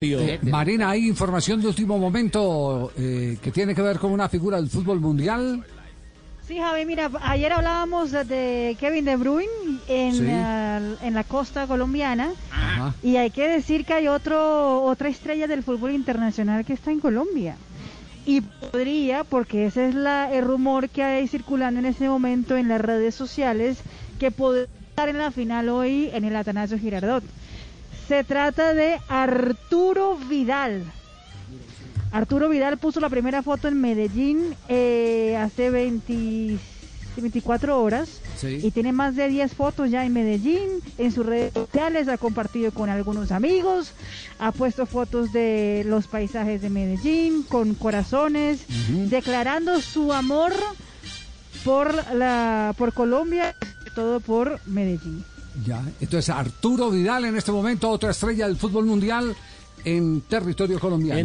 Eh, Marina, ¿hay información de último momento eh, que tiene que ver con una figura del fútbol mundial? Sí, Javi, mira, ayer hablábamos de Kevin De Bruyne en, Sí. la, en la costa colombiana y hay que decir que hay otro otra estrella del fútbol internacional que está en Colombia. Y podría, porque ese es la, el rumor que hay circulando en ese momento en las redes sociales, que podría estar en la final hoy en el Atanasio Girardot. Se trata de Arturo Vidal. Arturo Vidal puso la primera foto en Medellín eh, hace 20 24 horas Sí. y tiene más de 10 fotos ya en Medellín, en sus redes sociales, ha compartido con algunos amigos, ha puesto fotos de los paisajes de Medellín con corazones, declarando su amor por la por Colombia, todo por Medellín. Ya. Entonces, Arturo Vidal en este momento, otra estrella del fútbol mundial en territorio colombiano.